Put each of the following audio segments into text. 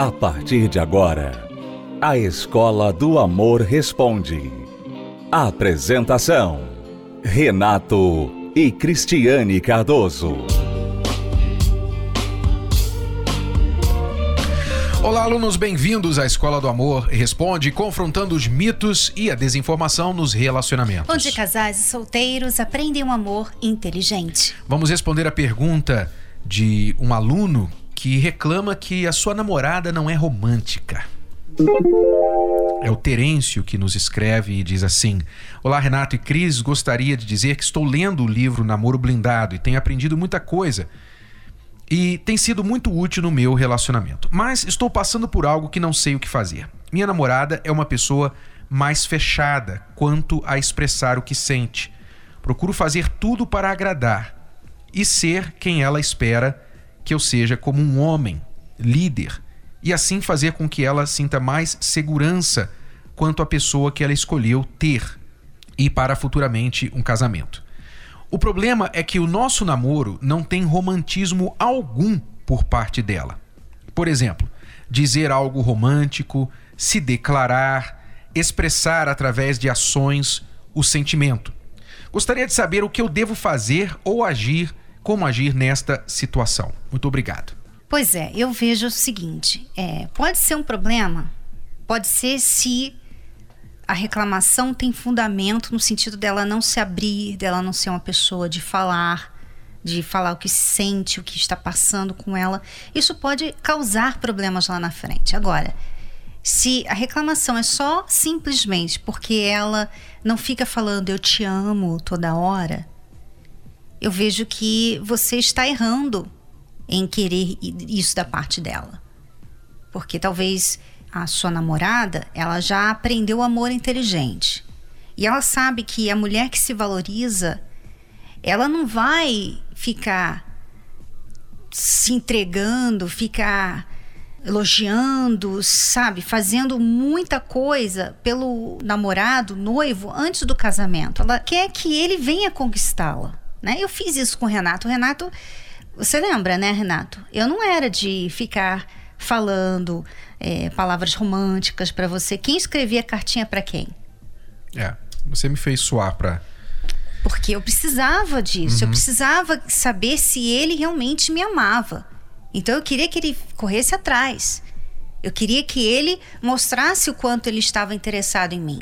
A partir de agora, a Escola do Amor Responde. Apresentação: Renato e Cristiane Cardoso. Olá, alunos, bem-vindos à Escola do Amor Responde, confrontando os mitos e a desinformação nos relacionamentos. Onde casais e solteiros aprendem um amor inteligente. Vamos responder a pergunta de um aluno que reclama que a sua namorada não é romântica. É o Terêncio que nos escreve e diz assim: Olá, Renato e Cris, gostaria de dizer que estou lendo o livro Namoro Blindado e tenho aprendido muita coisa. E tem sido muito útil no meu relacionamento. Mas estou passando por algo que não sei o que fazer. Minha namorada é uma pessoa mais fechada quanto a expressar o que sente. Procuro fazer tudo para agradar e ser quem ela espera que eu seja como um homem, líder e assim fazer com que ela sinta mais segurança quanto à pessoa que ela escolheu ter e para futuramente um casamento. O problema é que o nosso namoro não tem romantismo algum por parte dela. Por exemplo, dizer algo romântico, se declarar, expressar através de ações o sentimento. Gostaria de saber o que eu devo fazer ou agir, como agir nesta situação. Muito obrigado. Pois é, eu vejo o seguinte: é, pode ser um problema, pode ser se a reclamação tem fundamento no sentido dela não se abrir, dela não ser uma pessoa de falar, de falar o que sente, o que está passando com ela. Isso pode causar problemas lá na frente. Agora, se a reclamação é só simplesmente porque ela não fica falando eu te amo toda hora, eu vejo que você está errando em querer isso da parte dela. Porque talvez a sua namorada, ela já aprendeu o amor inteligente. E ela sabe que a mulher que se valoriza, ela não vai ficar se entregando, ficar elogiando, sabe, fazendo muita coisa pelo namorado, noivo antes do casamento. Ela quer que ele venha conquistá-la, né? Eu fiz isso com o Renato. O Renato você lembra, né, Renato? Eu não era de ficar falando é, palavras românticas para você. Quem escrevia cartinha para quem? É, você me fez suar para porque eu precisava disso, uhum. eu precisava saber se ele realmente me amava. Então eu queria que ele corresse atrás. Eu queria que ele mostrasse o quanto ele estava interessado em mim.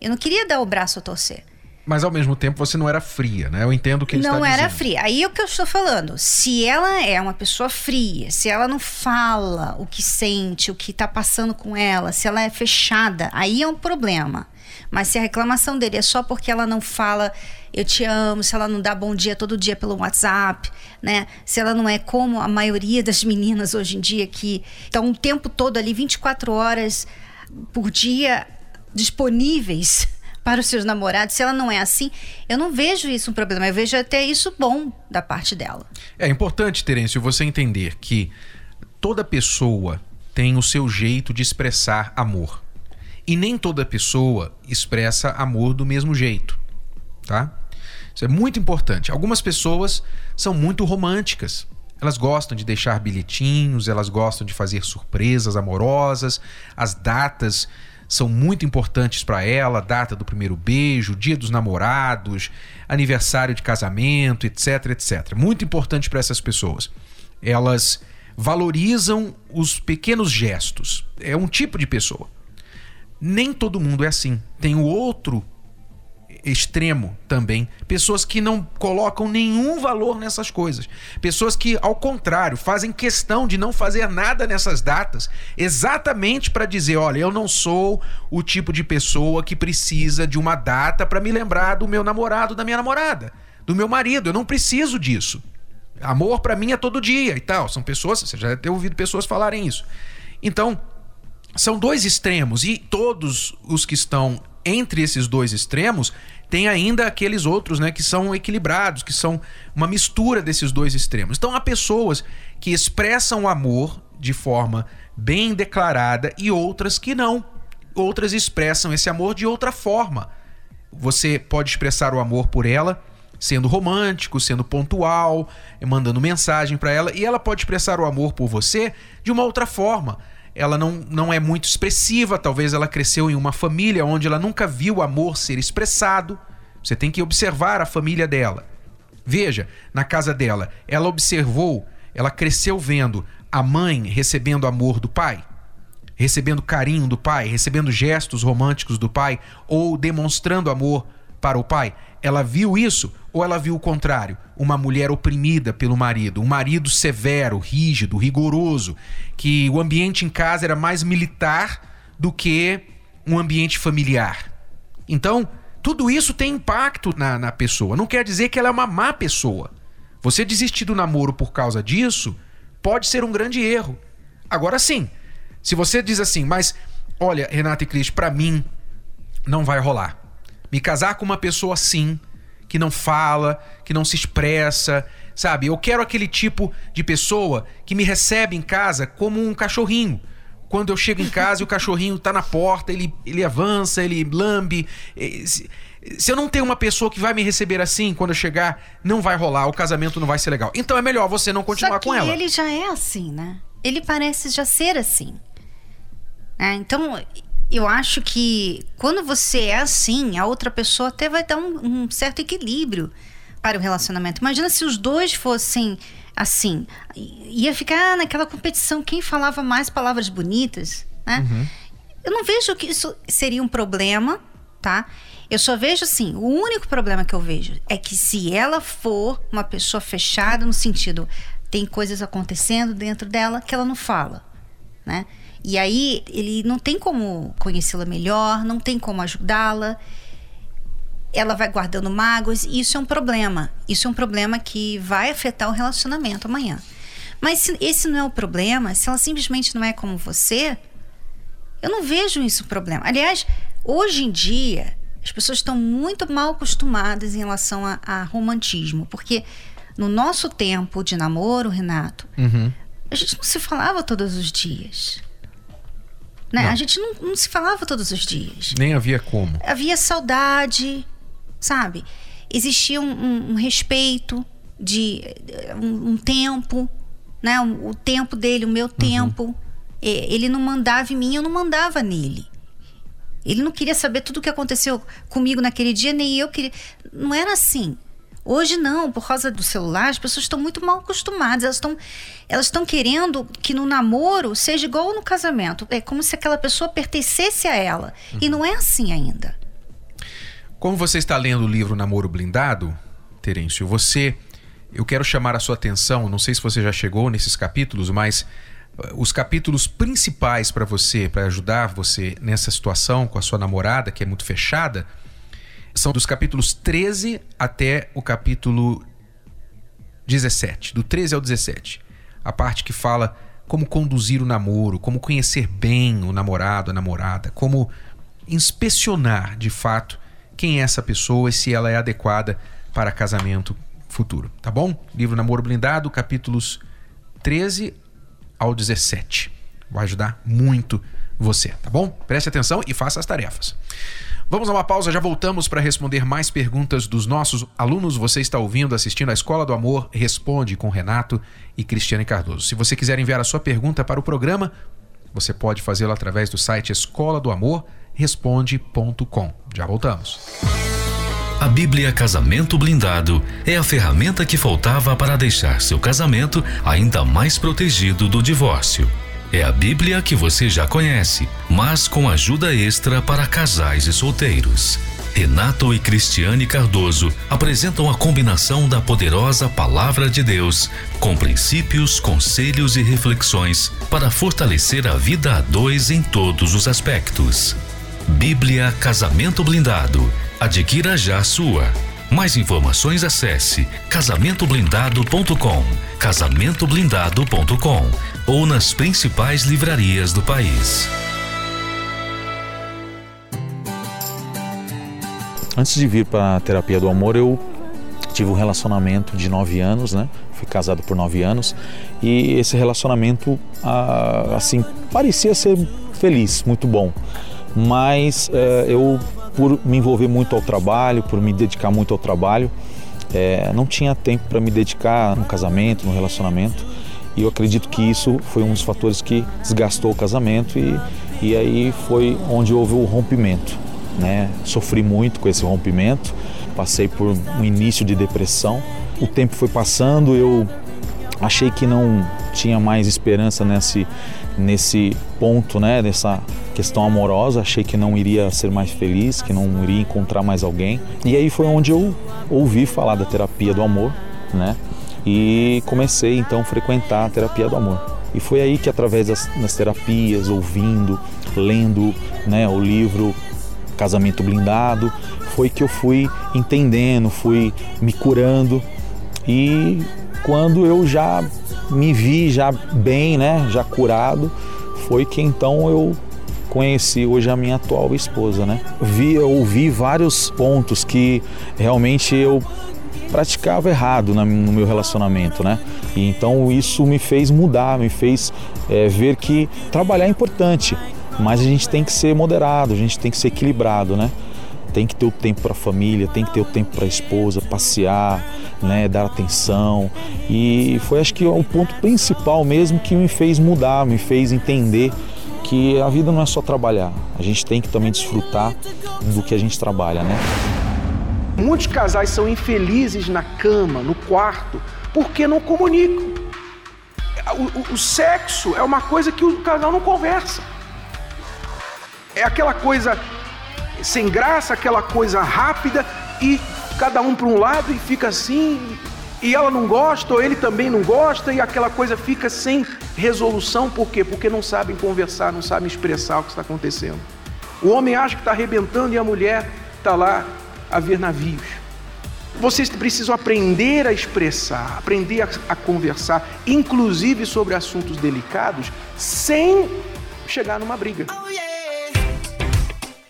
Eu não queria dar o braço a torcer. Mas ao mesmo tempo você não era fria, né? Eu entendo o que ele não está dizendo. Não era fria. Aí é o que eu estou falando. Se ela é uma pessoa fria, se ela não fala o que sente, o que está passando com ela, se ela é fechada, aí é um problema. Mas se a reclamação dele é só porque ela não fala eu te amo, se ela não dá bom dia todo dia pelo WhatsApp, né? Se ela não é como a maioria das meninas hoje em dia que estão o tempo todo ali 24 horas por dia disponíveis para os seus namorados, se ela não é assim, eu não vejo isso um problema, eu vejo até isso bom da parte dela. É importante, Terêncio, você entender que toda pessoa tem o seu jeito de expressar amor. E nem toda pessoa expressa amor do mesmo jeito, tá? Isso é muito importante. Algumas pessoas são muito românticas. Elas gostam de deixar bilhetinhos, elas gostam de fazer surpresas amorosas, as datas são muito importantes para ela, data do primeiro beijo, dia dos namorados, aniversário de casamento, etc, etc. Muito importante para essas pessoas. Elas valorizam os pequenos gestos. É um tipo de pessoa. Nem todo mundo é assim. Tem o outro extremo também. Pessoas que não colocam nenhum valor nessas coisas. Pessoas que, ao contrário, fazem questão de não fazer nada nessas datas, exatamente para dizer: olha, eu não sou o tipo de pessoa que precisa de uma data para me lembrar do meu namorado, da minha namorada, do meu marido. Eu não preciso disso. Amor para mim é todo dia e tal. São pessoas, você já deve ter ouvido pessoas falarem isso. Então, são dois extremos e todos os que estão entre esses dois extremos, tem ainda aqueles outros, né, que são equilibrados, que são uma mistura desses dois extremos. Então há pessoas que expressam amor de forma bem declarada e outras que não. Outras expressam esse amor de outra forma. Você pode expressar o amor por ela sendo romântico, sendo pontual, mandando mensagem para ela, e ela pode expressar o amor por você de uma outra forma ela não, não é muito expressiva, talvez ela cresceu em uma família onde ela nunca viu amor ser expressado. Você tem que observar a família dela. Veja, na casa dela, ela observou, ela cresceu vendo a mãe recebendo amor do pai, recebendo carinho do pai, recebendo gestos românticos do pai ou demonstrando amor para o pai. Ela viu isso ou ela viu o contrário? Uma mulher oprimida pelo marido, um marido severo, rígido, rigoroso, que o ambiente em casa era mais militar do que um ambiente familiar. Então, tudo isso tem impacto na, na pessoa. Não quer dizer que ela é uma má pessoa. Você desistir do namoro por causa disso pode ser um grande erro. Agora sim, se você diz assim, mas olha, Renata e Cris, para mim não vai rolar. Me casar com uma pessoa assim que não fala, que não se expressa, sabe? Eu quero aquele tipo de pessoa que me recebe em casa como um cachorrinho. Quando eu chego em casa e o cachorrinho tá na porta, ele, ele avança, ele lambe. Se, eu não tenho uma pessoa que vai me receber assim quando eu chegar, não vai rolar, o casamento não vai ser legal. Então é melhor você não continuar Só que com ela. Ele já é assim, né? Ele parece já ser assim. É, então, eu acho que quando você é assim, a outra pessoa até vai dar um, um, certo equilíbrio para o relacionamento. Imagina se os dois fossem assim, ia ficar naquela competição quem falava mais palavras bonitas, né? Uhum. Eu não vejo que isso seria um problema, tá? Eu só vejo assim, o único problema que eu vejo é que se ela for uma pessoa fechada no sentido tem coisas acontecendo dentro dela que ela não fala, né? E aí ele não tem como conhecê-la melhor, não tem como ajudá-la. Ela vai guardando mágoas, e isso é um problema. Isso é um problema que vai afetar o relacionamento amanhã. Mas se esse não é o problema, se ela simplesmente não é como você, eu não vejo isso problema. Aliás, hoje em dia, as pessoas estão muito mal acostumadas em relação a, a romantismo, porque no nosso tempo de namoro, Renato, uhum. a gente não se falava todos os dias. Né? A gente não, não, se falava todos os dias. Nem havia como. Havia saudade, sabe? Existia um, um, um respeito de um, um tempo, né? o tempo dele, o meu uhum. tempo. Uhum. Ele não mandava em mim, eu não mandava nele. Ele não queria saber tudo o que aconteceu comigo naquele dia, nem eu queria. Não era assim. Hoje não, por causa do celular, as pessoas estão muito mal acostumadas. Elas estão elas estão querendo que no namoro seja igual no casamento. É como se aquela pessoa pertencesse a ela. Uhum. E não é assim ainda. Como você está lendo o livro Namoro Blindado, Terêncio, você eu quero chamar a sua atenção, não sei se você já chegou nesses capítulos, mas uh, os capítulos principais para você, para ajudar você nessa situação com a sua namorada, que é muito fechada, são dos capítulos 13 até o capítulo 17, do 13 ao 17. A parte que fala como conduzir o namoro, como conhecer bem o namorado, a namorada, como inspecionar de fato quem é essa pessoa e se ela é adequada para casamento futuro, tá bom? Livro Namoro Blindado, capítulos 13 ao 17. Vai ajudar muito você, tá bom? Preste atenção e faça as tarefas. Vamos a uma pausa, já voltamos para responder mais perguntas dos nossos alunos. Você está ouvindo, assistindo a Escola do Amor Responde com Renato e Cristiane Cardoso. Se você quiser enviar a sua pergunta para o programa, você pode fazê-lo através do site escola do amor responde.com. Já voltamos. A Bíblia Casamento Blindado é a ferramenta que faltava para deixar seu casamento ainda mais protegido do divórcio. É a Bíblia que você já conhece, mas com ajuda extra para casais e solteiros. Renato e Cristiane Cardoso apresentam a combinação da poderosa Palavra de Deus com princípios, conselhos e reflexões para fortalecer a vida a dois em todos os aspectos. Bíblia Casamento Blindado. Adquira já sua. Mais informações acesse casamentoblindado.com, casamentoblindado.com ou nas principais livrarias do país. Antes de vir para a terapia do amor, eu tive um relacionamento de nove anos, né? Fui casado por nove anos e esse relacionamento, ah, assim, parecia ser feliz, muito bom. Mas eh, eu por me envolver muito ao trabalho, por me dedicar muito ao trabalho, é, não tinha tempo para me dedicar no casamento, no relacionamento. E eu acredito que isso foi um dos fatores que desgastou o casamento e, e aí foi onde houve o rompimento. Né? Sofri muito com esse rompimento, passei por um início de depressão. O tempo foi passando, eu achei que não tinha mais esperança nesse, nesse ponto, né? Nessa questão amorosa, achei que não iria ser mais feliz, que não iria encontrar mais alguém. E aí foi onde eu ouvi falar da terapia do amor, né? E comecei então a frequentar a terapia do amor. E foi aí que através das, das terapias, ouvindo, lendo, né, o livro Casamento Blindado, foi que eu fui entendendo, fui me curando e quando eu já me vi já bem, né, já curado, foi que então eu conheci hoje a minha atual esposa, né? Vi, ouvi vários pontos que realmente eu praticava errado no meu relacionamento, né? E então isso me fez mudar, me fez é, ver que trabalhar é importante, mas a gente tem que ser moderado, a gente tem que ser equilibrado, né? Tem que ter o tempo para a família, tem que ter o tempo para a esposa, passear, né, dar atenção. E foi acho que o ponto principal mesmo que me fez mudar, me fez entender que a vida não é só trabalhar. A gente tem que também desfrutar do que a gente trabalha, né? Muitos casais são infelizes na cama, no quarto, porque não comunicam. O, o, o sexo é uma coisa que o casal não conversa. É aquela coisa sem graça, aquela coisa rápida e cada um para um lado e fica assim, e ela não gosta, ou ele também não gosta, e aquela coisa fica sem resolução, por quê? Porque não sabem conversar, não sabem expressar o que está acontecendo. O homem acha que está arrebentando e a mulher está lá a ver navios. Vocês precisam aprender a expressar, aprender a, a conversar, inclusive sobre assuntos delicados, sem chegar numa briga.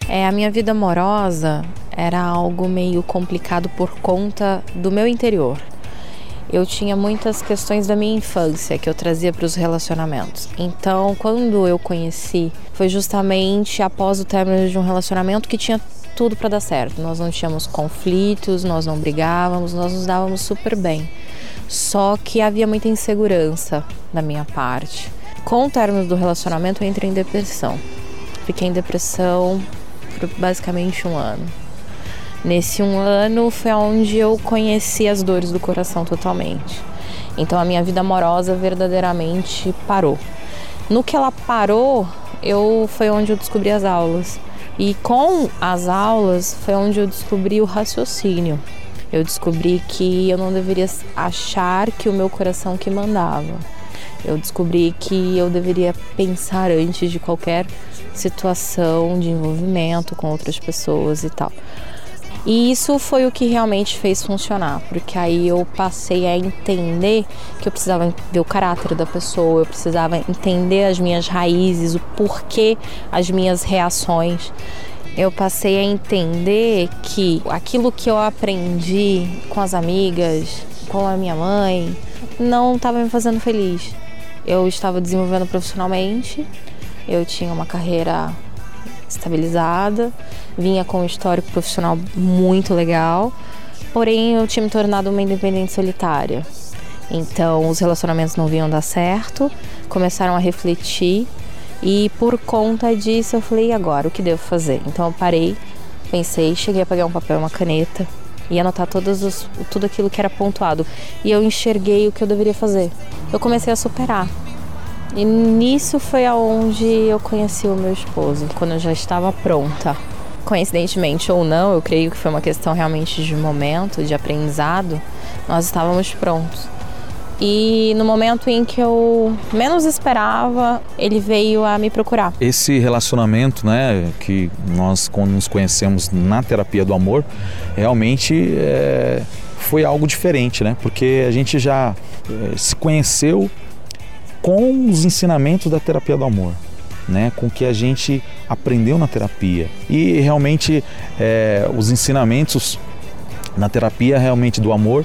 É, a minha vida amorosa era algo meio complicado por conta do meu interior. Eu tinha muitas questões da minha infância que eu trazia para os relacionamentos. Então, quando eu conheci, foi justamente após o término de um relacionamento que tinha tudo para dar certo. Nós não tínhamos conflitos, nós não brigávamos, nós nos dávamos super bem. Só que havia muita insegurança da minha parte. Com o término do relacionamento, eu entrei em depressão. Fiquei em depressão por basicamente um ano. Nesse um ano foi onde eu conheci as dores do coração totalmente. Então a minha vida amorosa verdadeiramente parou. No que ela parou, eu foi onde eu descobri as aulas. E com as aulas foi onde eu descobri o raciocínio. Eu descobri que eu não deveria achar que o meu coração que mandava. Eu descobri que eu deveria pensar antes de qualquer situação de envolvimento com outras pessoas e tal. E isso foi o que realmente fez funcionar, porque aí eu passei a entender que eu precisava ver o caráter da pessoa, eu precisava entender as minhas raízes, o porquê as minhas reações. Eu passei a entender que aquilo que eu aprendi com as amigas, com a minha mãe, não estava me fazendo feliz. Eu estava desenvolvendo profissionalmente, eu tinha uma carreira estabilizada, vinha com um histórico profissional muito legal, porém eu tinha me tornado uma independente solitária. Então os relacionamentos não vinham dar certo, começaram a refletir e por conta disso eu falei, e agora, o que devo fazer? Então eu parei, pensei, cheguei a pegar um papel e uma caneta e anotar todos os, tudo aquilo que era pontuado. E eu enxerguei o que eu deveria fazer. Eu comecei a superar. E nisso foi aonde eu conheci o meu esposo, quando eu já estava pronta. Coincidentemente ou não, eu creio que foi uma questão realmente de momento, de aprendizado, nós estávamos prontos. E no momento em que eu menos esperava, ele veio a me procurar. Esse relacionamento, né, que nós nos conhecemos na terapia do amor, realmente é, foi algo diferente, né? Porque a gente já é, se conheceu com os ensinamentos da terapia do amor, né? com o que a gente aprendeu na terapia. E realmente é, os ensinamentos na terapia realmente do amor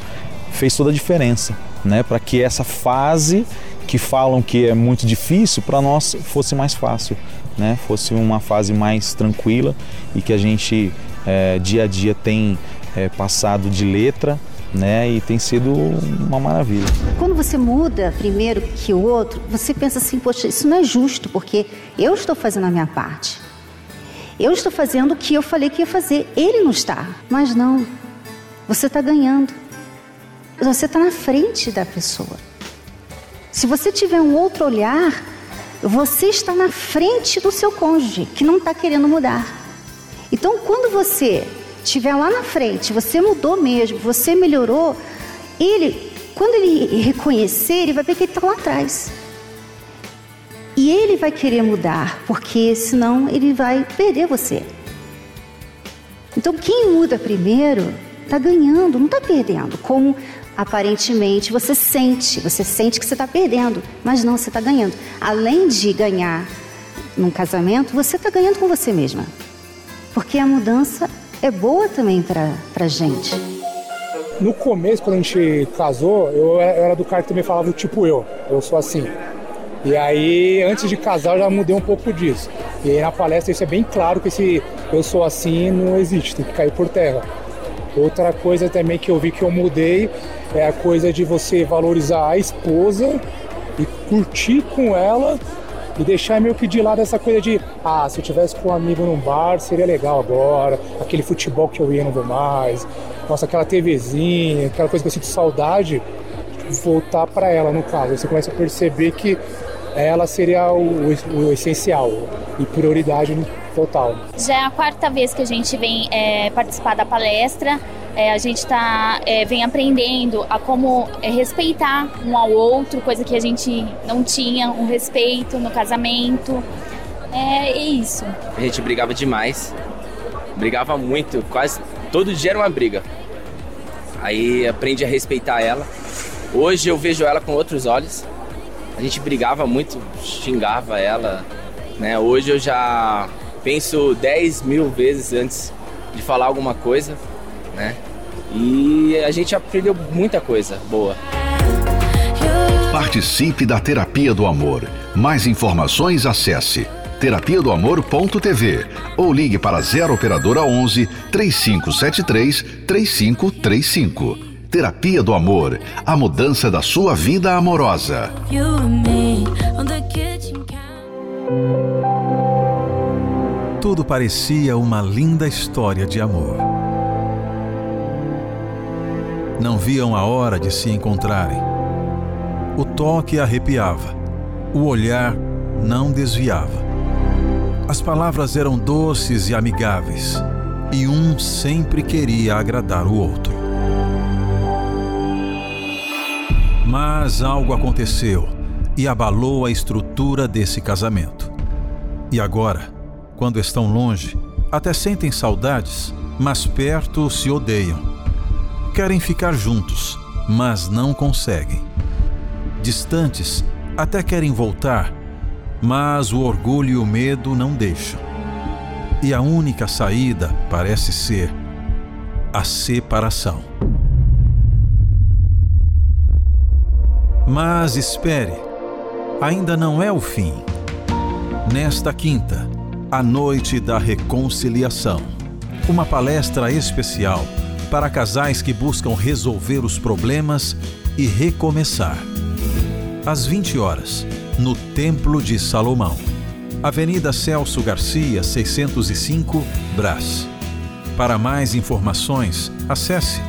fez toda a diferença, né? para que essa fase que falam que é muito difícil, para nós fosse mais fácil, né? fosse uma fase mais tranquila e que a gente é, dia a dia tem é, passado de letra né? E tem sido uma maravilha. Quando você muda primeiro que o outro, você pensa assim, poxa, isso não é justo, porque eu estou fazendo a minha parte. Eu estou fazendo o que eu falei que ia fazer. Ele não está. Mas não. Você está ganhando. Você está na frente da pessoa. Se você tiver um outro olhar, você está na frente do seu cônjuge, que não está querendo mudar. Então, quando você estiver lá na frente, você mudou mesmo, você melhorou, ele, quando ele reconhecer, ele vai ver que ele está lá atrás. E ele vai querer mudar, porque senão ele vai perder você. Então, quem muda primeiro está ganhando, não está perdendo. Como aparentemente você sente, você sente que você está perdendo, mas não, você está ganhando. Além de ganhar num casamento, você está ganhando com você mesma. Porque a mudança é boa também para a gente. No começo, quando a gente casou, eu era do cara que também falava tipo eu, eu sou assim. E aí, antes de casar, eu já mudei um pouco disso. E aí na palestra isso é bem claro que esse eu sou assim não existe, tem que cair por terra. Outra coisa também que eu vi que eu mudei é a coisa de você valorizar a esposa e curtir com ela e deixar meio que de lado essa coisa de ah, se eu tivesse com um amigo num bar seria legal agora, aquele futebol que eu ia não vou mais, nossa, aquela TVzinha, aquela coisa que eu sinto saudade, voltar para ela no caso. Você começa a perceber que ela seria o, o, o essencial e prioridade total. Já é a quarta vez que a gente vem é, participar da palestra. É, a gente tá, é, vem aprendendo a como é, respeitar um ao outro, coisa que a gente não tinha, um respeito no casamento. É, é isso. A gente brigava demais, brigava muito, quase todo dia era uma briga. Aí aprendi a respeitar ela. Hoje eu vejo ela com outros olhos. A gente brigava muito, xingava ela. Né? Hoje eu já penso 10 mil vezes antes de falar alguma coisa, né? E a gente aprendeu muita coisa boa. Participe da Terapia do Amor. Mais informações acesse terapia do amor.tv ou ligue para 0 operadora 11 3573 3535. Terapia do Amor, a mudança da sua vida amorosa. Tudo parecia uma linda história de amor. Não viam a hora de se encontrarem. O toque arrepiava, o olhar não desviava. As palavras eram doces e amigáveis, e um sempre queria agradar o outro. Mas algo aconteceu e abalou a estrutura desse casamento. E agora, quando estão longe, até sentem saudades, mas perto se odeiam. Querem ficar juntos, mas não conseguem. Distantes, até querem voltar, mas o orgulho e o medo não deixam. E a única saída parece ser a separação. Mas espere, ainda não é o fim. Nesta quinta, a Noite da Reconciliação. Uma palestra especial para casais que buscam resolver os problemas e recomeçar. Às 20 horas, no Templo de Salomão. Avenida Celso Garcia, 605, Brás. Para mais informações, acesse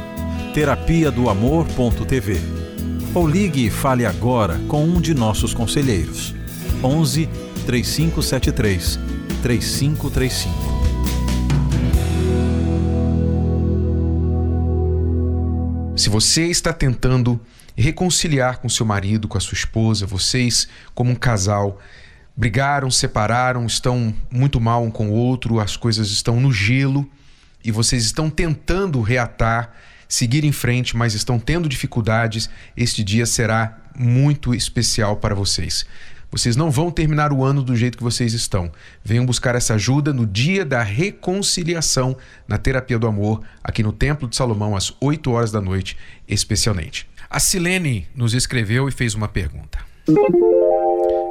terapia do amor.tv ou ligue e fale agora com um de nossos conselheiros. 11 3573 3535. Se você está tentando reconciliar com seu marido, com a sua esposa, vocês, como um casal, brigaram, separaram, estão muito mal um com o outro, as coisas estão no gelo e vocês estão tentando reatar, seguir em frente, mas estão tendo dificuldades, este dia será muito especial para vocês. Vocês não vão terminar o ano do jeito que vocês estão. Venham buscar essa ajuda no dia da reconciliação na Terapia do Amor, aqui no Templo de Salomão, às 8 horas da noite, especialmente. A Silene nos escreveu e fez uma pergunta.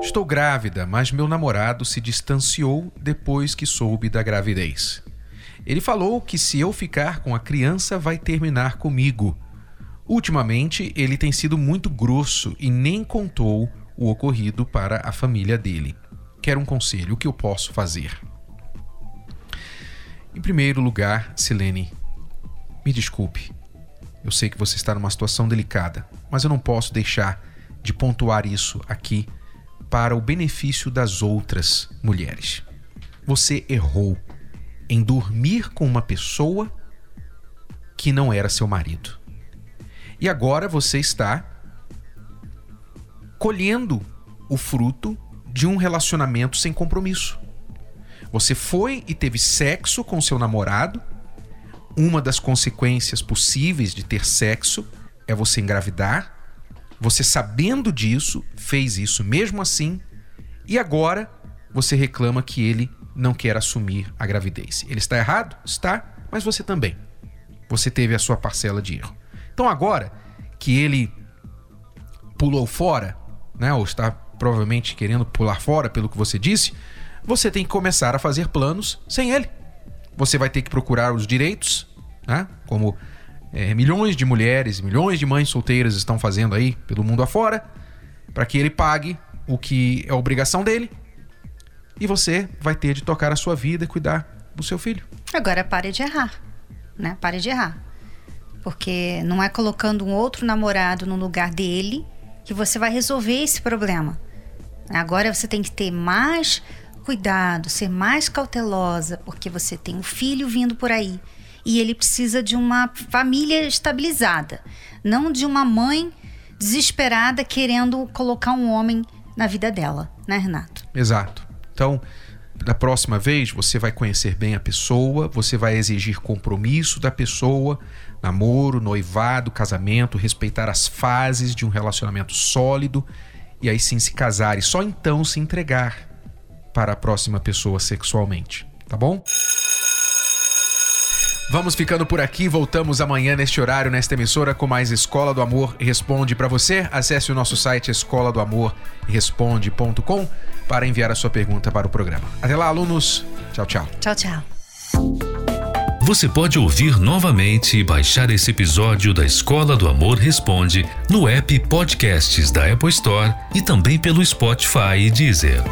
Estou grávida, mas meu namorado se distanciou depois que soube da gravidez. Ele falou que se eu ficar com a criança vai terminar comigo. Ultimamente, ele tem sido muito grosso e nem contou o ocorrido para a família dele. Quero um conselho, o que eu posso fazer? Em primeiro lugar, Silene, me desculpe. Eu sei que você está numa situação delicada, mas eu não posso deixar de pontuar isso aqui para o benefício das outras mulheres. Você errou em dormir com uma pessoa que não era seu marido. E agora você está colhendo o fruto de um relacionamento sem compromisso. Você foi e teve sexo com seu namorado. Uma das consequências possíveis de ter sexo é você engravidar. Você, sabendo disso, fez isso mesmo assim. E agora você reclama que ele não quer assumir a gravidez. Ele está errado? Está, mas você também. Você teve a sua parcela de erro. Então agora que ele pulou fora, né, ou está provavelmente querendo pular fora pelo que você disse, você tem que começar a fazer planos sem ele. Você vai ter que procurar os direitos, né, como é, milhões de mulheres, milhões de mães solteiras estão fazendo aí pelo mundo afora, para que ele pague o que é obrigação dele. E você vai ter de tocar a sua vida e cuidar do seu filho. Agora pare de errar, né? Pare de errar. Porque não é colocando um outro namorado no lugar dele que você vai resolver esse problema. Agora você tem que ter mais cuidado, ser mais cautelosa, porque você tem um filho vindo por aí e ele precisa de uma família estabilizada, não de uma mãe desesperada querendo colocar um homem na vida dela, né, Renato? Exato. Então, da próxima vez, você vai conhecer bem a pessoa, você vai exigir compromisso da pessoa, namoro, noivado, casamento, respeitar as fases de um relacionamento sólido e aí sim se casar e só então se entregar para a próxima pessoa sexualmente, tá bom? Vamos ficando por aqui, voltamos amanhã neste horário, nesta emissora, com mais Escola do Amor Responde para você. Acesse o nosso site escola do amor responde.com para enviar a sua pergunta para o programa. Até lá, alunos. Tchau, tchau. Tchau, tchau. Você pode ouvir novamente e baixar esse episódio da Escola do Amor Responde no app Podcasts da Apple Store e também pelo Spotify e Deezer.